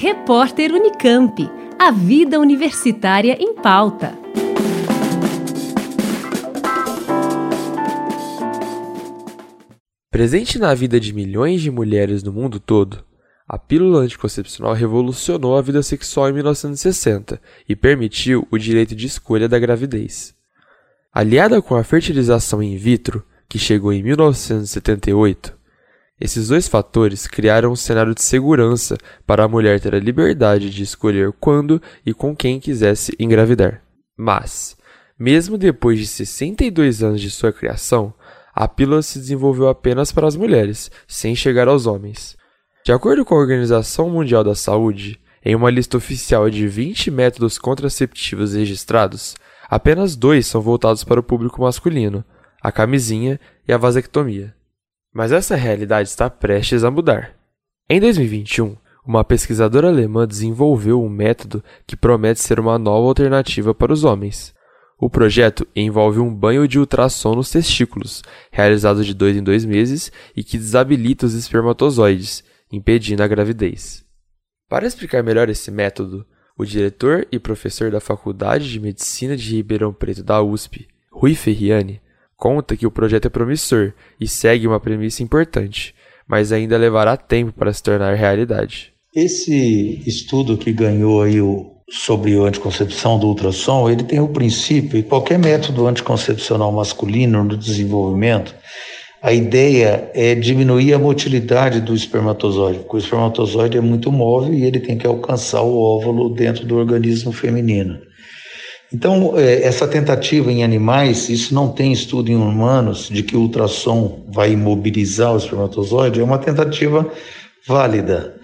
Repórter Unicamp. A vida universitária em pauta. Presente na vida de milhões de mulheres no mundo todo, a pílula anticoncepcional revolucionou a vida sexual em 1960 e permitiu o direito de escolha da gravidez. Aliada com a fertilização in vitro, que chegou em 1978, esses dois fatores criaram um cenário de segurança para a mulher ter a liberdade de escolher quando e com quem quisesse engravidar. Mas, mesmo depois de 62 anos de sua criação, a pílula se desenvolveu apenas para as mulheres, sem chegar aos homens. De acordo com a Organização Mundial da Saúde, em uma lista oficial de 20 métodos contraceptivos registrados, apenas dois são voltados para o público masculino: a camisinha e a vasectomia. Mas essa realidade está prestes a mudar. Em 2021, uma pesquisadora alemã desenvolveu um método que promete ser uma nova alternativa para os homens. O projeto envolve um banho de ultrassom nos testículos, realizado de dois em dois meses e que desabilita os espermatozoides, impedindo a gravidez. Para explicar melhor esse método, o diretor e professor da Faculdade de Medicina de Ribeirão Preto da USP, Rui Ferriani, conta que o projeto é promissor e segue uma premissa importante, mas ainda levará tempo para se tornar realidade. Esse estudo que ganhou aí o, sobre a anticoncepção do ultrassom, ele tem o princípio, e qualquer método anticoncepcional masculino no desenvolvimento, a ideia é diminuir a motilidade do espermatozoide, porque o espermatozoide é muito móvel e ele tem que alcançar o óvulo dentro do organismo feminino. Então, é, essa tentativa em animais, isso não tem estudo em humanos de que o ultrassom vai imobilizar o espermatozoide, é uma tentativa válida.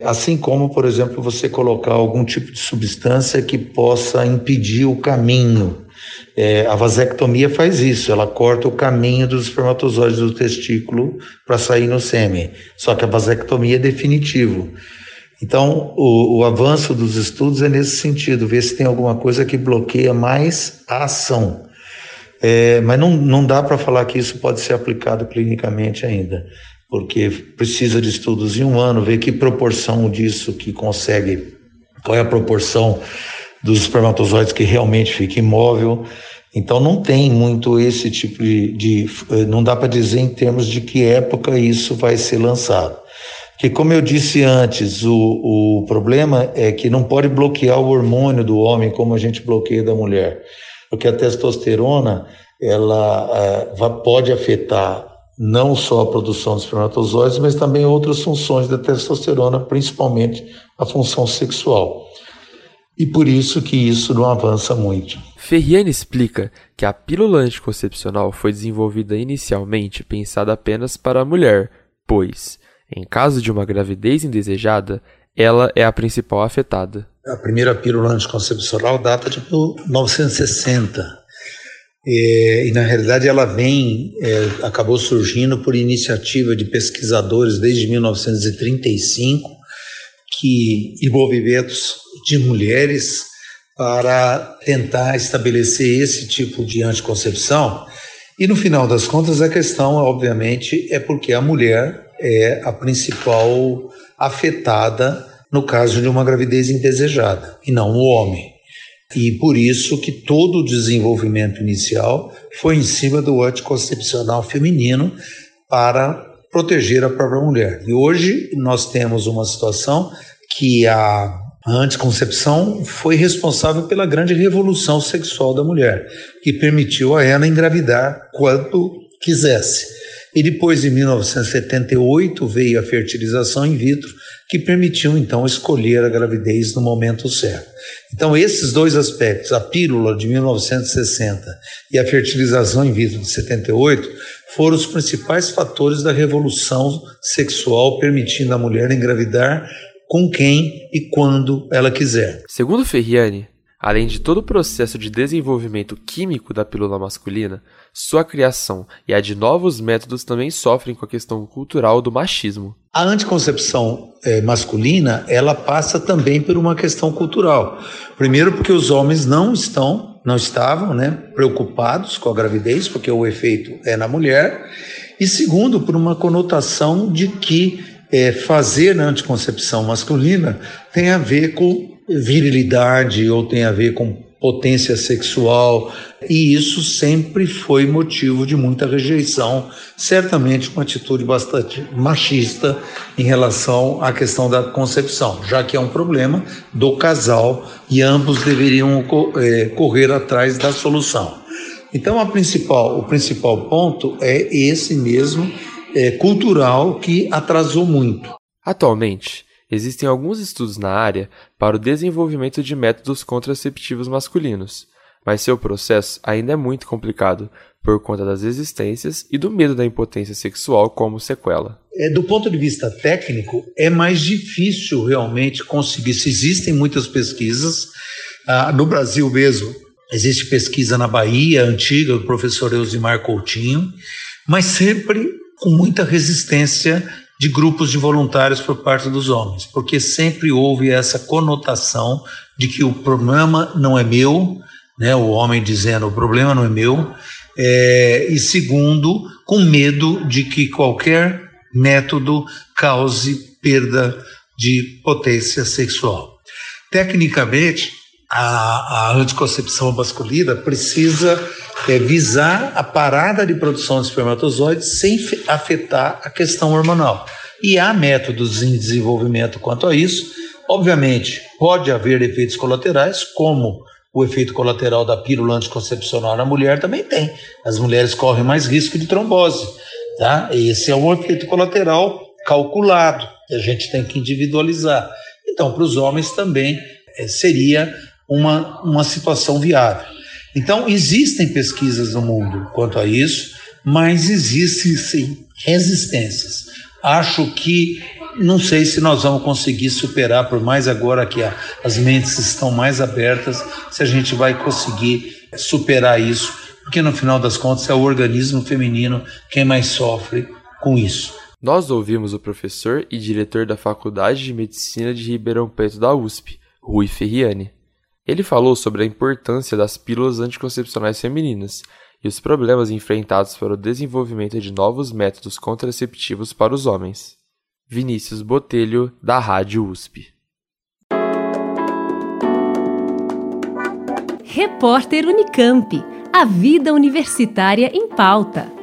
Assim como, por exemplo, você colocar algum tipo de substância que possa impedir o caminho é, a vasectomia faz isso, ela corta o caminho dos espermatozoides do testículo para sair no sêmen. Só que a vasectomia é definitivo. Então, o, o, avanço dos estudos é nesse sentido, ver se tem alguma coisa que bloqueia mais a ação. É, mas não, não dá para falar que isso pode ser aplicado clinicamente ainda, porque precisa de estudos em um ano, ver que proporção disso que consegue, qual é a proporção dos espermatozoides que realmente fica imóvel. Então não tem muito esse tipo de, de não dá para dizer em termos de que época isso vai ser lançado. Porque como eu disse antes, o, o problema é que não pode bloquear o hormônio do homem como a gente bloqueia da mulher, porque a testosterona ela uh, pode afetar não só a produção de espermatozoides, mas também outras funções da testosterona, principalmente a função sexual e por isso que isso não avança muito. Ferriani explica que a pílula anticoncepcional foi desenvolvida inicialmente pensada apenas para a mulher, pois, em caso de uma gravidez indesejada, ela é a principal afetada. A primeira pílula anticoncepcional data de 1960. É, e na realidade ela vem, é, acabou surgindo por iniciativa de pesquisadores desde 1935 que envolvimentos de mulheres para tentar estabelecer esse tipo de anticoncepção. E no final das contas, a questão, obviamente, é porque a mulher é a principal afetada no caso de uma gravidez indesejada, e não o homem. E por isso que todo o desenvolvimento inicial foi em cima do anticoncepcional feminino para proteger a própria mulher. E hoje nós temos uma situação que a anticoncepção foi responsável pela grande revolução sexual da mulher, que permitiu a ela engravidar quando quisesse. E depois, em 1978, veio a fertilização in vitro, que permitiu então escolher a gravidez no momento certo. Então, esses dois aspectos, a pílula de 1960 e a fertilização in vitro de 78, foram os principais fatores da revolução sexual, permitindo à mulher engravidar com quem e quando ela quiser. Segundo Ferriani, além de todo o processo de desenvolvimento químico da pílula masculina, sua criação e a de novos métodos também sofrem com a questão cultural do machismo. A anticoncepção é, masculina, ela passa também por uma questão cultural. Primeiro porque os homens não estão, não estavam, né, preocupados com a gravidez, porque o efeito é na mulher. E segundo, por uma conotação de que é, fazer na anticoncepção masculina tem a ver com virilidade ou tem a ver com potência sexual, e isso sempre foi motivo de muita rejeição, certamente uma atitude bastante machista em relação à questão da concepção, já que é um problema do casal e ambos deveriam é, correr atrás da solução. Então, principal, o principal ponto é esse mesmo é, cultural que atrasou muito. Atualmente, existem alguns estudos na área para o desenvolvimento de métodos contraceptivos masculinos, mas seu processo ainda é muito complicado por conta das resistências e do medo da impotência sexual como sequela. É, do ponto de vista técnico, é mais difícil realmente conseguir. Se existem muitas pesquisas, ah, no Brasil mesmo, existe pesquisa na Bahia, antiga, do professor Eusimar Coutinho, mas sempre com muita resistência de grupos de voluntários por parte dos homens, porque sempre houve essa conotação de que o problema não é meu, né, o homem dizendo o problema não é meu, é, e segundo, com medo de que qualquer método cause perda de potência sexual. Tecnicamente, a, a anticoncepção masculina precisa é, visar a parada de produção de espermatozoides sem afetar a questão hormonal. E há métodos em desenvolvimento quanto a isso. Obviamente, pode haver efeitos colaterais, como o efeito colateral da pílula anticoncepcional na mulher também tem. As mulheres correm mais risco de trombose. Tá? Esse é um efeito colateral calculado, que a gente tem que individualizar. Então, para os homens também é, seria uma, uma situação viável. Então, existem pesquisas no mundo quanto a isso, mas existem sim resistências. Acho que não sei se nós vamos conseguir superar, por mais agora que a, as mentes estão mais abertas, se a gente vai conseguir superar isso, porque no final das contas é o organismo feminino quem mais sofre com isso. Nós ouvimos o professor e diretor da Faculdade de Medicina de Ribeirão Preto da USP, Rui Ferriani. Ele falou sobre a importância das pílulas anticoncepcionais femininas e os problemas enfrentados para o desenvolvimento de novos métodos contraceptivos para os homens. Vinícius Botelho, da Rádio USP. Repórter Unicamp. A vida universitária em pauta.